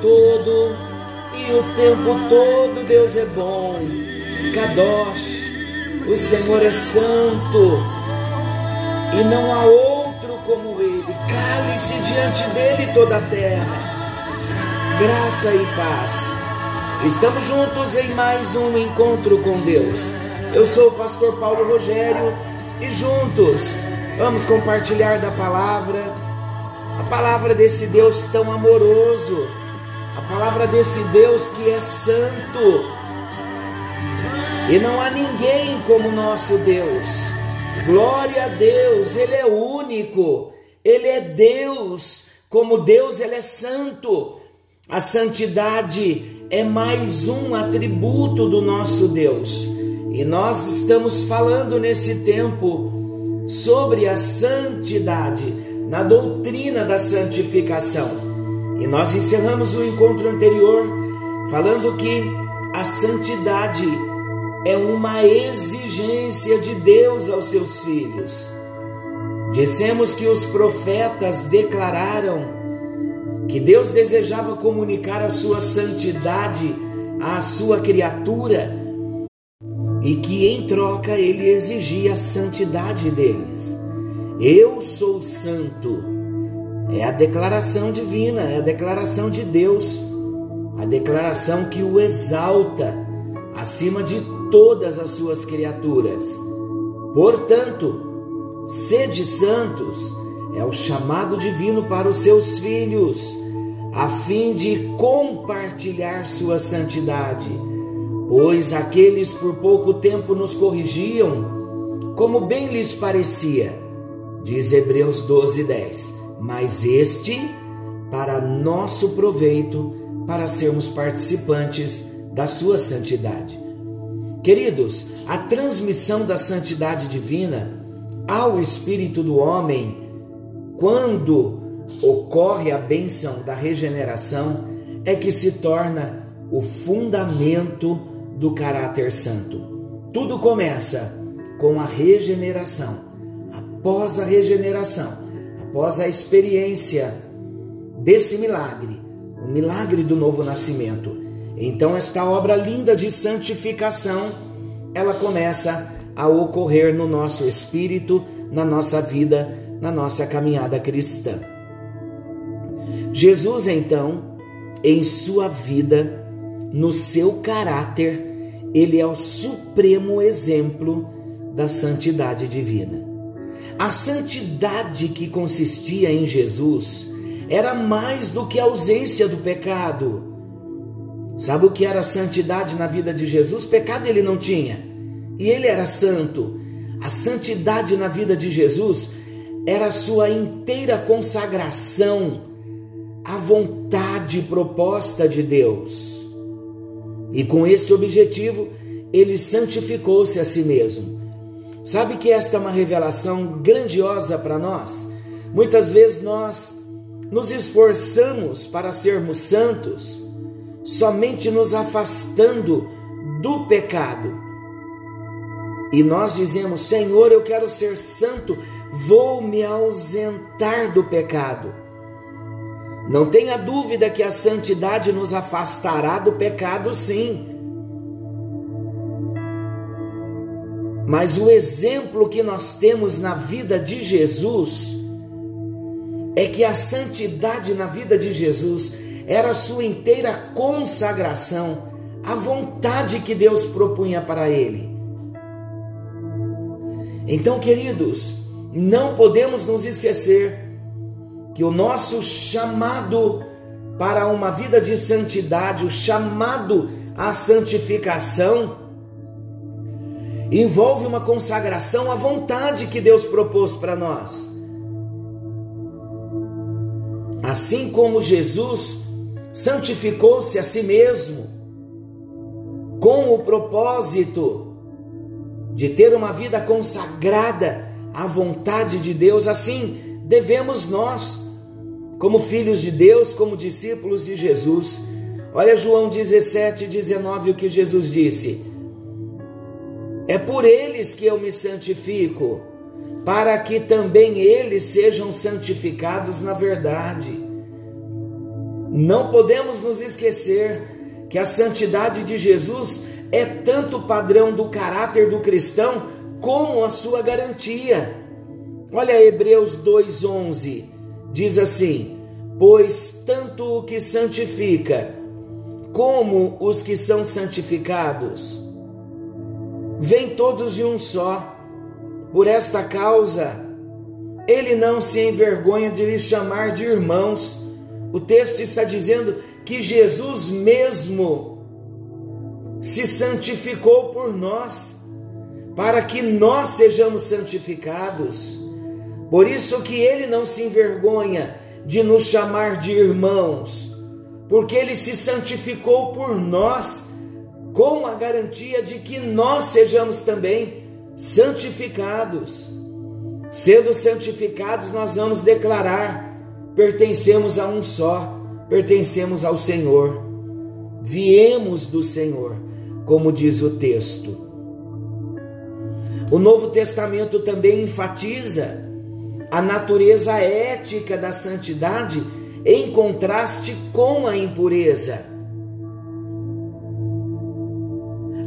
todo, e o tempo todo Deus é bom. Kadosh, o Senhor é santo, e não há outro como Ele. Cale-se diante dele toda a terra. Graça e paz. Estamos juntos em mais um encontro com Deus. Eu sou o pastor Paulo Rogério e juntos vamos compartilhar da palavra, a palavra desse Deus tão amoroso, a palavra desse Deus que é santo. E não há ninguém como nosso Deus. Glória a Deus, Ele é único, Ele é Deus, como Deus, Ele é santo. A santidade é mais um atributo do nosso Deus. E nós estamos falando nesse tempo sobre a santidade, na doutrina da santificação. E nós encerramos o encontro anterior falando que a santidade é uma exigência de Deus aos seus filhos. Dissemos que os profetas declararam que Deus desejava comunicar a sua santidade à sua criatura e que em troca ele exigia a santidade deles. Eu sou santo. É a declaração divina, é a declaração de Deus, a declaração que o exalta acima de todas as suas criaturas. Portanto, sede santos é o chamado divino para os seus filhos, a fim de compartilhar sua santidade. Pois aqueles por pouco tempo nos corrigiam, como bem lhes parecia, diz Hebreus 12, 10. Mas este para nosso proveito, para sermos participantes da sua santidade. Queridos, a transmissão da santidade divina ao espírito do homem, quando ocorre a bênção da regeneração, é que se torna o fundamento do caráter santo. Tudo começa com a regeneração. Após a regeneração, após a experiência desse milagre, o milagre do novo nascimento, então esta obra linda de santificação, ela começa a ocorrer no nosso espírito, na nossa vida, na nossa caminhada cristã. Jesus então, em sua vida, no seu caráter, ele é o supremo exemplo da santidade divina. A santidade que consistia em Jesus era mais do que a ausência do pecado Sabe o que era santidade na vida de Jesus? Pecado ele não tinha. E ele era santo. A santidade na vida de Jesus era a sua inteira consagração à vontade proposta de Deus. E com este objetivo, ele santificou-se a si mesmo. Sabe que esta é uma revelação grandiosa para nós? Muitas vezes nós nos esforçamos para sermos santos somente nos afastando do pecado. E nós dizemos: Senhor, eu quero ser santo, vou me ausentar do pecado. Não tenha dúvida que a santidade nos afastará do pecado, sim. Mas o exemplo que nós temos na vida de Jesus é que a santidade na vida de Jesus era a sua inteira consagração à vontade que Deus propunha para ele. Então, queridos, não podemos nos esquecer que o nosso chamado para uma vida de santidade, o chamado à santificação, envolve uma consagração à vontade que Deus propôs para nós. Assim como Jesus santificou-se a si mesmo com o propósito de ter uma vida consagrada à vontade de Deus. Assim, devemos nós, como filhos de Deus, como discípulos de Jesus. Olha João 17, 19, o que Jesus disse: É por eles que eu me santifico, para que também eles sejam santificados na verdade. Não podemos nos esquecer que a santidade de Jesus é tanto padrão do caráter do cristão como a sua garantia. Olha Hebreus 2:11, diz assim: "Pois tanto o que santifica como os que são santificados vêm todos de um só. Por esta causa, ele não se envergonha de lhes chamar de irmãos." O texto está dizendo que Jesus mesmo se santificou por nós, para que nós sejamos santificados. Por isso que ele não se envergonha de nos chamar de irmãos, porque ele se santificou por nós, com a garantia de que nós sejamos também santificados. Sendo santificados, nós vamos declarar: pertencemos a um só, pertencemos ao Senhor, viemos do Senhor, como diz o texto. O Novo Testamento também enfatiza a natureza ética da santidade em contraste com a impureza.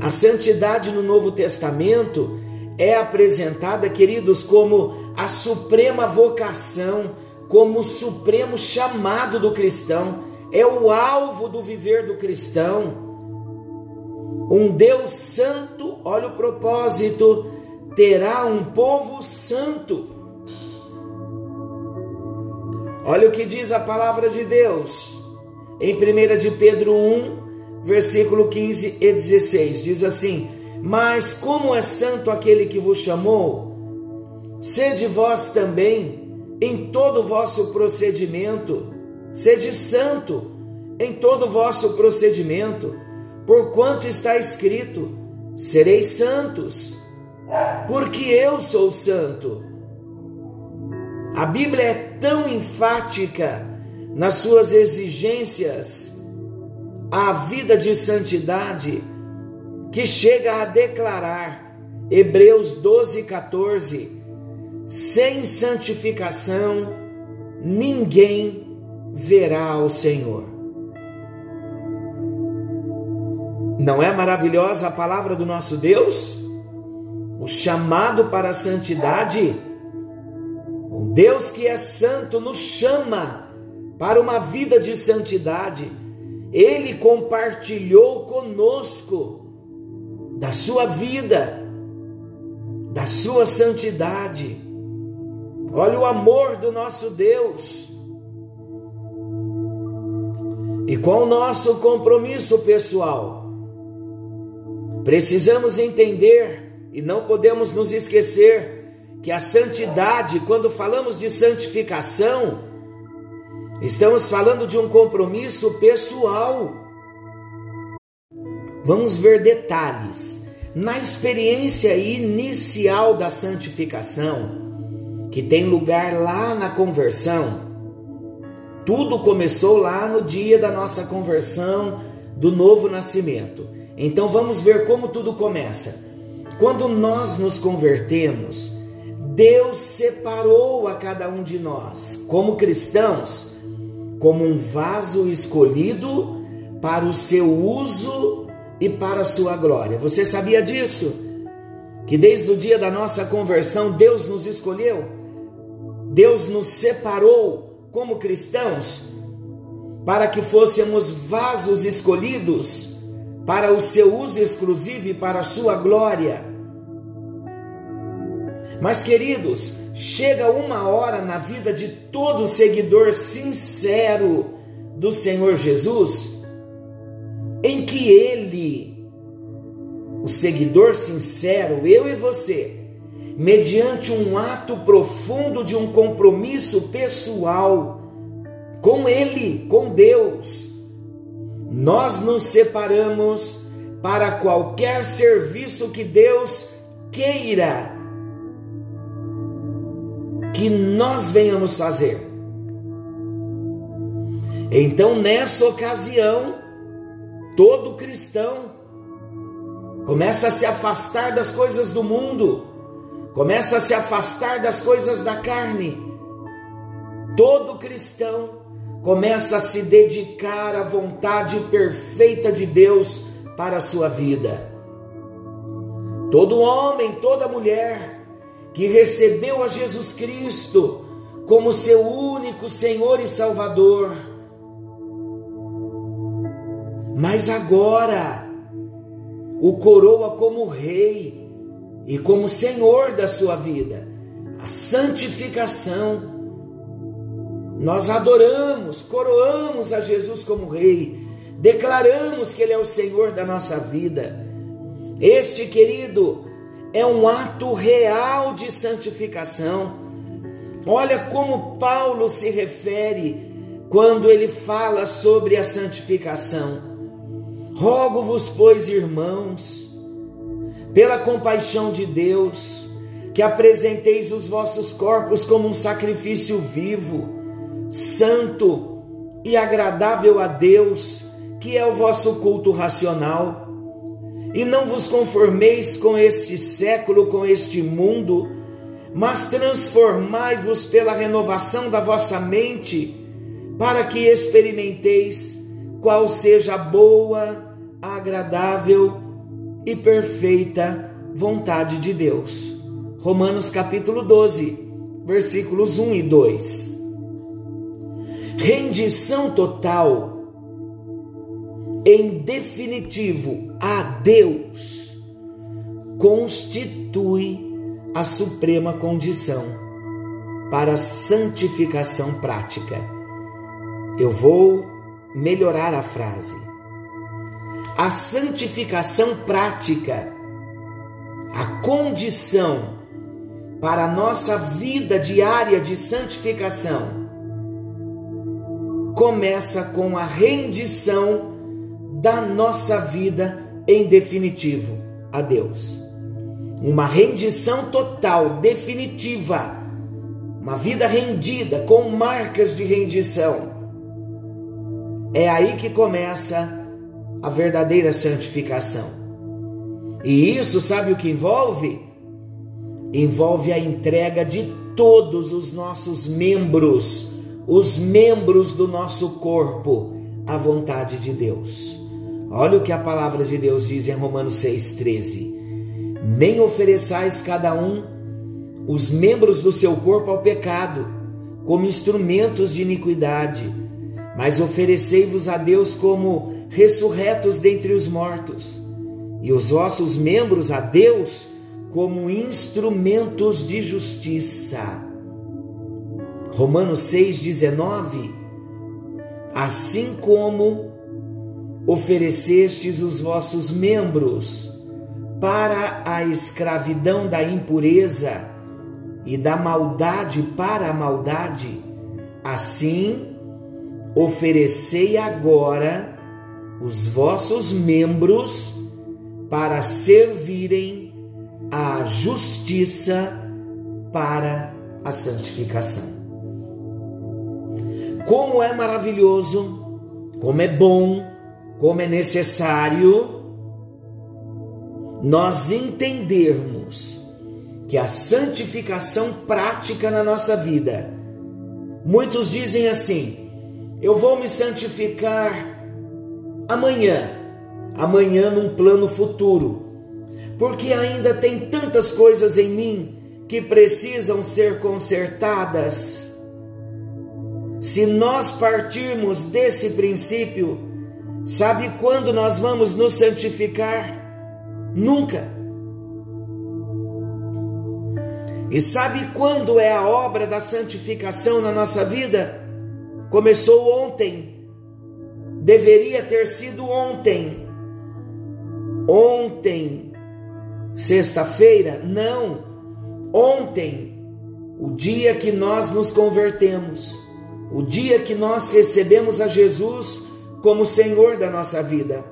A santidade no Novo Testamento é apresentada, queridos, como a suprema vocação, como o supremo chamado do cristão, é o alvo do viver do cristão. Um Deus santo, olha o propósito, terá um povo santo. Olha o que diz a palavra de Deus em 1 de Pedro 1, versículo 15 e 16. Diz assim: Mas como é santo aquele que vos chamou, sede vós também em todo o vosso procedimento, sede santo em todo o vosso procedimento, porquanto está escrito: sereis santos, porque eu sou santo. A Bíblia é tão enfática nas suas exigências à vida de santidade que chega a declarar, Hebreus 12, 14: sem santificação ninguém verá o Senhor. Não é maravilhosa a palavra do nosso Deus? O chamado para a santidade Deus que é santo nos chama para uma vida de santidade. Ele compartilhou conosco da sua vida, da sua santidade. Olha o amor do nosso Deus. E qual o nosso compromisso pessoal? Precisamos entender e não podemos nos esquecer que a santidade, quando falamos de santificação, estamos falando de um compromisso pessoal. Vamos ver detalhes. Na experiência inicial da santificação, que tem lugar lá na conversão, tudo começou lá no dia da nossa conversão, do novo nascimento. Então vamos ver como tudo começa. Quando nós nos convertemos, Deus separou a cada um de nós, como cristãos, como um vaso escolhido para o seu uso e para a sua glória. Você sabia disso? Que desde o dia da nossa conversão, Deus nos escolheu, Deus nos separou como cristãos para que fôssemos vasos escolhidos para o seu uso exclusivo e para a sua glória. Mas, queridos, chega uma hora na vida de todo seguidor sincero do Senhor Jesus em que ele, o seguidor sincero, eu e você, mediante um ato profundo de um compromisso pessoal com Ele, com Deus, nós nos separamos para qualquer serviço que Deus queira que nós venhamos fazer. Então, nessa ocasião, todo cristão começa a se afastar das coisas do mundo, começa a se afastar das coisas da carne. Todo cristão começa a se dedicar à vontade perfeita de Deus para a sua vida. Todo homem, toda mulher que recebeu a Jesus Cristo como seu único Senhor e Salvador, mas agora o coroa como rei e como Senhor da sua vida, a santificação. Nós adoramos, coroamos a Jesus como rei, declaramos que Ele é o Senhor da nossa vida. Este, querido, é um ato real de santificação. Olha como Paulo se refere quando ele fala sobre a santificação. Rogo-vos, pois, irmãos, pela compaixão de Deus, que apresenteis os vossos corpos como um sacrifício vivo, santo e agradável a Deus, que é o vosso culto racional. E não vos conformeis com este século, com este mundo, mas transformai-vos pela renovação da vossa mente, para que experimenteis qual seja a boa, agradável e perfeita vontade de Deus. Romanos capítulo 12, versículos 1 e 2. Rendição total, em definitivo, a Deus, constitui a suprema condição para santificação prática. Eu vou melhorar a frase a santificação prática, a condição para a nossa vida diária de santificação, começa com a rendição da nossa vida em definitivo a Deus. Uma rendição total, definitiva, uma vida rendida com marcas de rendição. É aí que começa a verdadeira santificação. E isso, sabe o que envolve? Envolve a entrega de todos os nossos membros, os membros do nosso corpo, à vontade de Deus. Olha o que a palavra de Deus diz em Romanos 6,13: Nem ofereçais cada um os membros do seu corpo ao pecado, como instrumentos de iniquidade, mas oferecei-vos a Deus como ressurretos dentre os mortos, e os vossos membros a Deus como instrumentos de justiça. Romanos 6,19 Assim como oferecestes os vossos membros para a escravidão da impureza e da maldade para a maldade, assim oferecei agora os vossos membros para servirem à justiça para a santificação. Como é maravilhoso, como é bom, como é necessário nós entendermos que a santificação prática na nossa vida. Muitos dizem assim: eu vou me santificar amanhã, amanhã num plano futuro, porque ainda tem tantas coisas em mim que precisam ser consertadas. Se nós partirmos desse princípio, sabe quando nós vamos nos santificar? Nunca. E sabe quando é a obra da santificação na nossa vida? Começou ontem deveria ter sido ontem. Ontem, sexta-feira? Não. Ontem, o dia que nós nos convertemos, o dia que nós recebemos a Jesus como Senhor da nossa vida.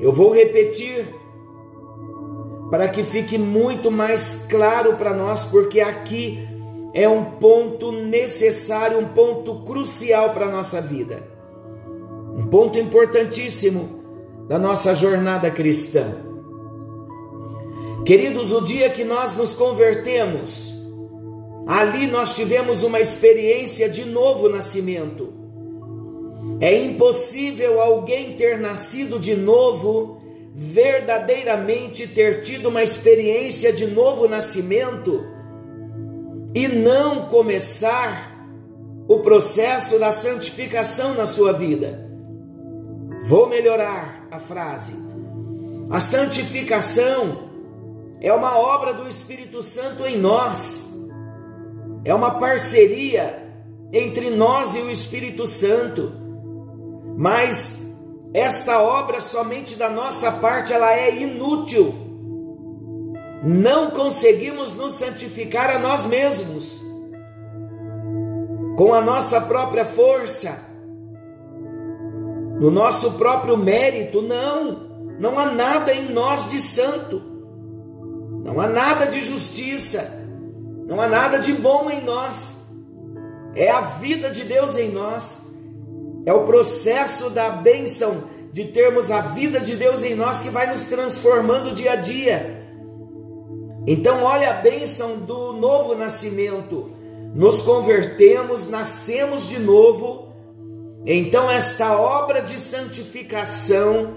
Eu vou repetir para que fique muito mais claro para nós, porque aqui é um ponto necessário, um ponto crucial para a nossa vida um ponto importantíssimo da nossa jornada cristã. Queridos, o dia que nós nos convertemos, ali nós tivemos uma experiência de novo nascimento. É impossível alguém ter nascido de novo, verdadeiramente ter tido uma experiência de novo nascimento e não começar o processo da santificação na sua vida. Vou melhorar a frase. A santificação é uma obra do Espírito Santo em nós, é uma parceria entre nós e o Espírito Santo. Mas esta obra somente da nossa parte ela é inútil. Não conseguimos nos santificar a nós mesmos com a nossa própria força, no nosso próprio mérito, não. Não há nada em nós de santo. Não há nada de justiça. Não há nada de bom em nós. É a vida de Deus em nós. É o processo da bênção de termos a vida de Deus em nós que vai nos transformando dia a dia. Então, olha a bênção do novo nascimento. Nos convertemos, nascemos de novo. Então, esta obra de santificação,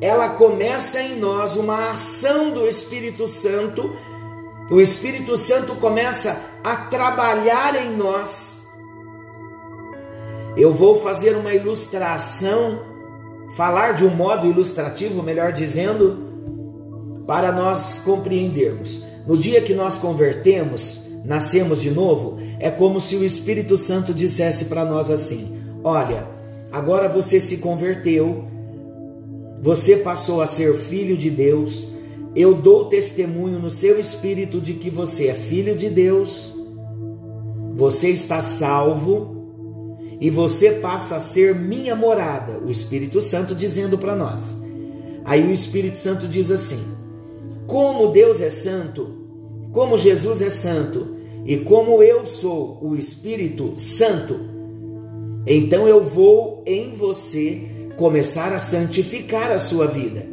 ela começa em nós uma ação do Espírito Santo. O Espírito Santo começa a trabalhar em nós eu vou fazer uma ilustração, falar de um modo ilustrativo, melhor dizendo, para nós compreendermos. No dia que nós convertemos, nascemos de novo, é como se o Espírito Santo dissesse para nós assim: Olha, agora você se converteu, você passou a ser filho de Deus, eu dou testemunho no seu espírito de que você é filho de Deus, você está salvo e você passa a ser minha morada. O Espírito Santo dizendo para nós. Aí o Espírito Santo diz assim: Como Deus é santo, como Jesus é santo e como eu sou o Espírito Santo, então eu vou em você começar a santificar a sua vida.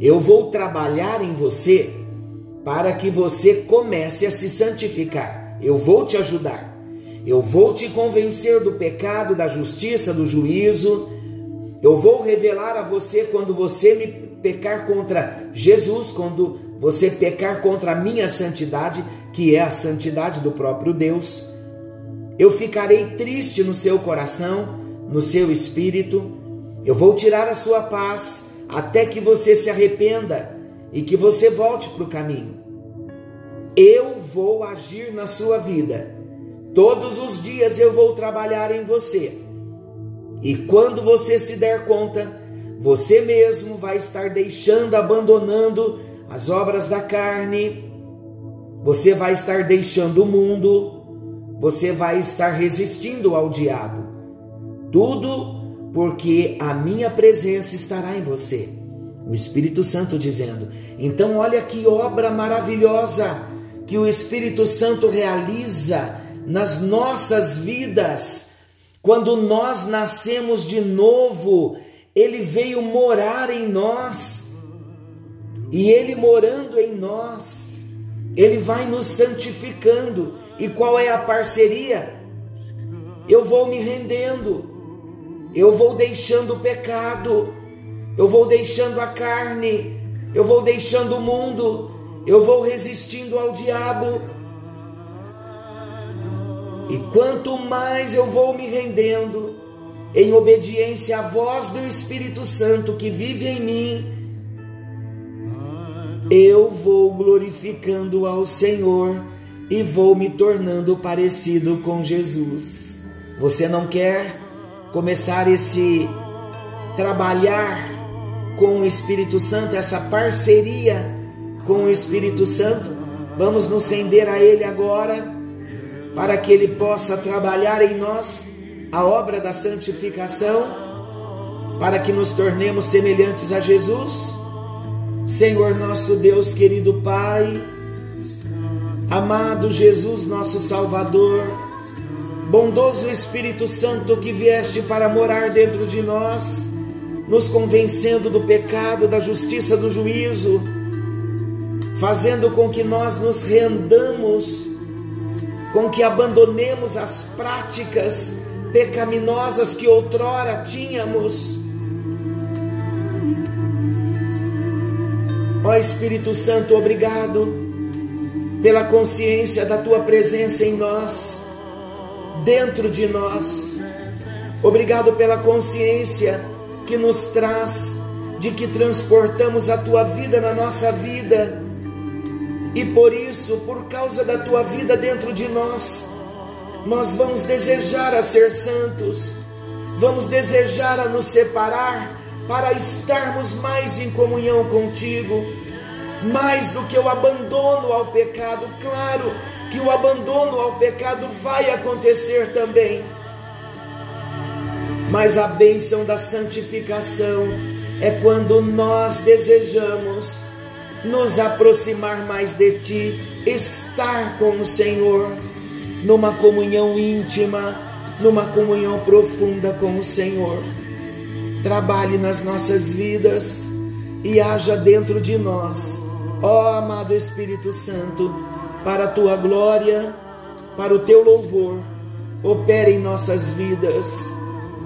Eu vou trabalhar em você para que você comece a se santificar. Eu vou te ajudar. Eu vou te convencer do pecado, da justiça, do juízo. Eu vou revelar a você quando você me pecar contra Jesus, quando você pecar contra a minha santidade, que é a santidade do próprio Deus. Eu ficarei triste no seu coração, no seu espírito. Eu vou tirar a sua paz até que você se arrependa e que você volte para o caminho. Eu vou agir na sua vida Todos os dias eu vou trabalhar em você. E quando você se der conta, você mesmo vai estar deixando, abandonando as obras da carne, você vai estar deixando o mundo, você vai estar resistindo ao diabo. Tudo porque a minha presença estará em você. O Espírito Santo dizendo: então, olha que obra maravilhosa que o Espírito Santo realiza nas nossas vidas. Quando nós nascemos de novo, ele veio morar em nós. E ele morando em nós, ele vai nos santificando. E qual é a parceria? Eu vou me rendendo, eu vou deixando o pecado, eu vou deixando a carne, eu vou deixando o mundo, eu vou resistindo ao diabo e quanto mais eu vou me rendendo em obediência à voz do Espírito Santo que vive em mim, eu vou glorificando ao Senhor e vou me tornando parecido com Jesus. Você não quer começar esse trabalhar com o Espírito Santo, essa parceria com o Espírito Santo? Vamos nos render a Ele agora para que Ele possa trabalhar em nós a obra da santificação, para que nos tornemos semelhantes a Jesus. Senhor nosso Deus, querido Pai, amado Jesus, nosso Salvador, bondoso Espírito Santo que vieste para morar dentro de nós, nos convencendo do pecado, da justiça, do juízo, fazendo com que nós nos rendamos com que abandonemos as práticas pecaminosas que outrora tínhamos. Ó Espírito Santo, obrigado pela consciência da tua presença em nós, dentro de nós. Obrigado pela consciência que nos traz de que transportamos a tua vida na nossa vida. E por isso, por causa da tua vida dentro de nós, nós vamos desejar a ser santos, vamos desejar a nos separar para estarmos mais em comunhão contigo, mais do que o abandono ao pecado. Claro que o abandono ao pecado vai acontecer também, mas a bênção da santificação é quando nós desejamos nos aproximar mais de Ti, estar com o Senhor numa comunhão íntima, numa comunhão profunda com o Senhor. Trabalhe nas nossas vidas e haja dentro de nós, ó amado Espírito Santo, para a tua glória, para o teu louvor. Opere em nossas vidas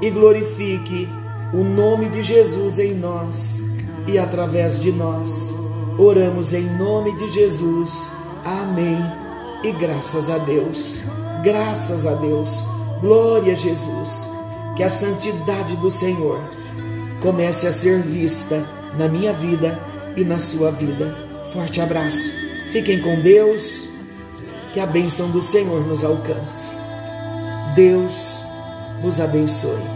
e glorifique o nome de Jesus em nós e através de nós. Oramos em nome de Jesus. Amém e graças a Deus, graças a Deus, glória a Jesus, que a santidade do Senhor comece a ser vista na minha vida e na sua vida. Forte abraço, fiquem com Deus, que a bênção do Senhor nos alcance. Deus vos abençoe.